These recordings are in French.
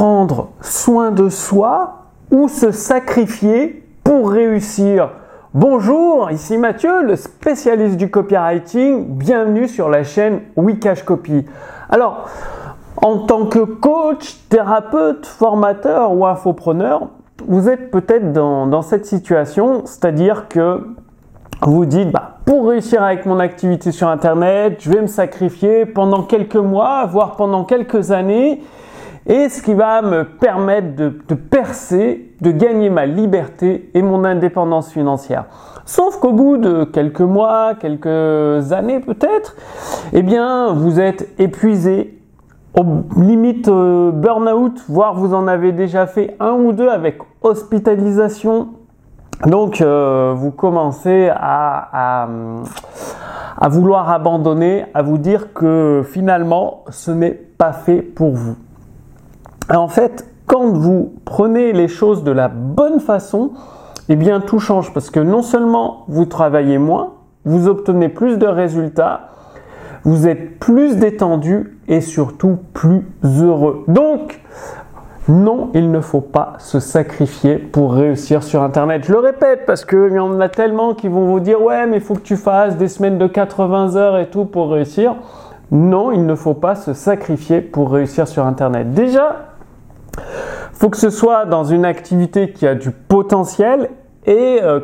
prendre soin de soi ou se sacrifier pour réussir Bonjour, ici Mathieu, le spécialiste du copywriting. Bienvenue sur la chaîne Wikash Copy. Alors, en tant que coach, thérapeute, formateur ou infopreneur, vous êtes peut-être dans, cette situation, c'est-à-dire que vous dites, bah, pour réussir avec mon activité sur Internet, je vais me sacrifier pendant quelques mois, voire pendant quelques années, et ce qui va me permettre de, percer, de gagner ma liberté et mon indépendance financière. Sauf qu'au bout de quelques mois, quelques années peut-être, eh bien, vous êtes épuisé, au limite euh, burn-out, voire vous en avez déjà fait un ou deux avec hospitalisation. Donc, euh, vous commencez à, à vouloir abandonner, à vous dire que finalement, ce n'est pas fait pour vous. En fait, quand vous prenez les choses de la bonne façon, eh bien tout change parce que non seulement vous travaillez moins, vous obtenez plus de résultats, vous êtes plus détendu et surtout plus heureux. Donc, non, il ne faut pas se sacrifier pour réussir sur Internet. Je le répète parce qu'il y en a tellement qui vont vous dire ouais mais il faut que tu fasses des semaines de 80 heures et tout pour réussir. Non, il ne faut pas se sacrifier pour réussir sur Internet. Déjà, faut que ce soit dans une activité qui a du potentiel et euh,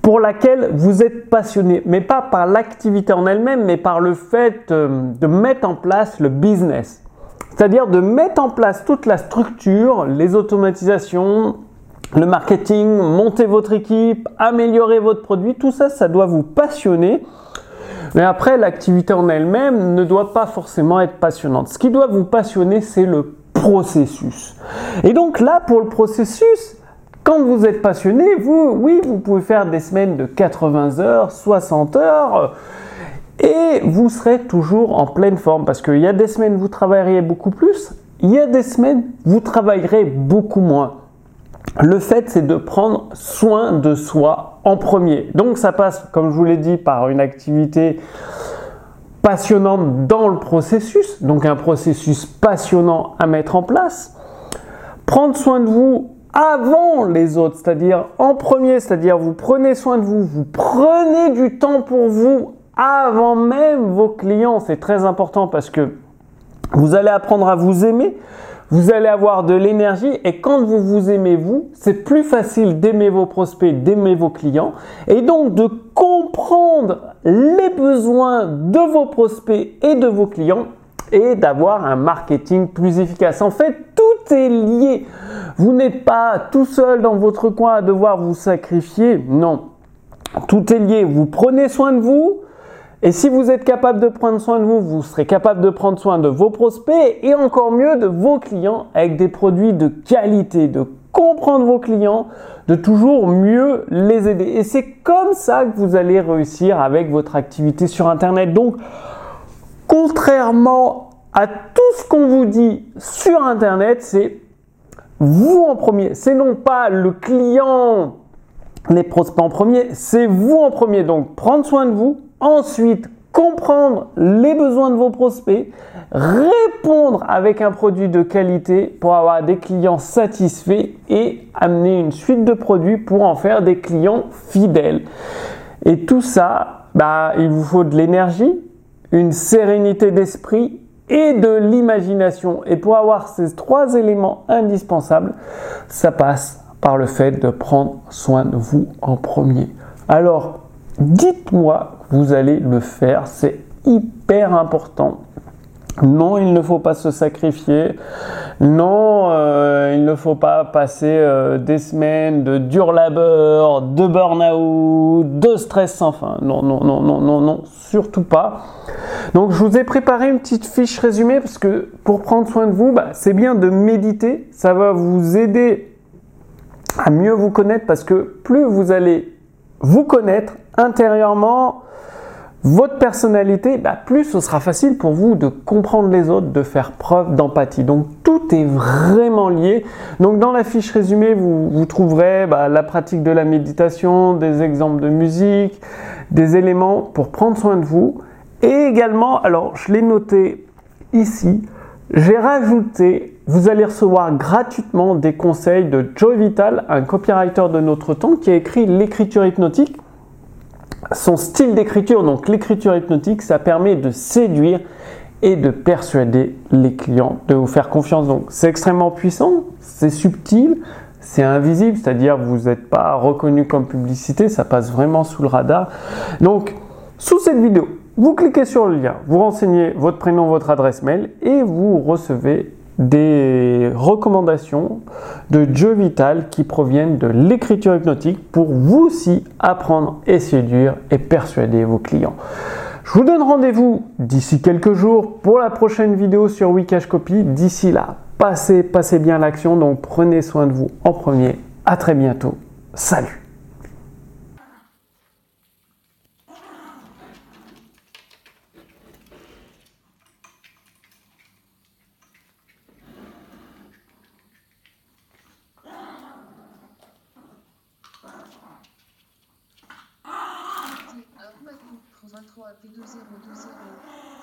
pour laquelle vous êtes passionné, mais pas par l'activité en elle-même, mais par le fait euh, de mettre en place le business. C'est-à-dire de mettre en place toute la structure, les automatisations, le marketing, monter votre équipe, améliorer votre produit, tout ça, ça doit vous passionner. Mais après, l'activité en elle-même ne doit pas forcément être passionnante. Ce qui doit vous passionner, c'est le processus. Et donc là, pour le processus, quand vous êtes passionné, vous, oui, vous pouvez faire des semaines de 80 heures, 60 heures, et vous serez toujours en pleine forme parce qu'il y a des semaines vous travaillerez beaucoup plus, il y a des semaines vous travaillerez beaucoup moins. Le fait, c'est de prendre soin de soi en premier. Donc ça passe, comme je vous l'ai dit, par une activité passionnante dans le processus, donc un processus passionnant à mettre en place. Prendre soin de vous avant les autres, c'est-à-dire en premier, c'est-à-dire vous prenez soin de vous, vous prenez du temps pour vous avant même vos clients. C'est très important parce que vous allez apprendre à vous aimer, vous allez avoir de l'énergie et quand vous vous aimez vous, c'est plus facile d'aimer vos prospects, d'aimer vos clients et donc de comprendre les besoins de vos prospects et de vos clients et d'avoir un marketing plus efficace. En fait, tout est lié. Vous n'êtes pas tout seul dans votre coin à devoir vous sacrifier. Non. Tout est lié. Vous prenez soin de vous, et si vous êtes capable de prendre soin de vous, vous serez capable de prendre soin de vos prospects et encore mieux de vos clients avec des produits de qualité, de comprendre vos clients, de toujours mieux les aider. Et c'est comme ça que vous allez réussir avec votre activité sur Internet. Donc, contrairement à tout ce qu'on vous dit sur Internet, c'est vous en premier. C'est non pas le client, les prospects en premier, c'est vous en premier. Donc, prendre soin de vous, Ensuite, comprendre les besoins de vos prospects, répondre avec un produit de qualité pour avoir des clients satisfaits et amener une suite de produits pour en faire des clients fidèles. Et tout ça, bah, il vous faut de l'énergie, une sérénité d'esprit et de l'imagination. Et pour avoir ces trois éléments indispensables, ça passe par le fait de prendre soin de vous en premier. Alors, dites-moi vous allez le faire. C'est hyper important. Non, il ne faut pas se sacrifier. Non, euh, il ne faut pas passer euh, des semaines de dur labeur, de burn-out, de stress sans fin. Non, non, non, non, non, non, surtout pas. Donc, je vous ai préparé une petite fiche résumée parce que pour prendre soin de vous, bah, c'est bien de méditer. Ça va vous aider à mieux vous connaître parce que plus vous allez vous connaître intérieurement, votre personnalité, bah, plus ce sera facile pour vous de comprendre les autres, de faire preuve d'empathie. Donc tout est vraiment lié. Donc dans la fiche résumée, vous, trouverez bah, la pratique de la méditation, des exemples de musique, des éléments pour prendre soin de vous. Et également, alors je l'ai noté ici, j'ai rajouté vous allez recevoir gratuitement des conseils de Joe Vital, un copywriter de notre temps qui a écrit l'écriture hypnotique. Son style d'écriture, donc l'écriture hypnotique, ça permet de séduire et de persuader les clients de vous faire confiance. Donc c'est extrêmement puissant, c'est subtil, c'est invisible, c'est-à-dire vous n'êtes pas reconnu comme publicité, ça passe vraiment sous le radar. Donc sous cette vidéo, vous cliquez sur le lien, vous renseignez votre prénom, votre adresse mail et vous recevez des recommandations de Joe Vital qui proviennent de l'écriture hypnotique pour vous aussi apprendre et séduire et persuader vos clients. Je vous donne rendez-vous d'ici quelques jours pour la prochaine vidéo sur Wikash Copy. D'ici là, passez, passez bien l'action, donc prenez soin de vous en premier. À très bientôt. Salut P2023, P2020.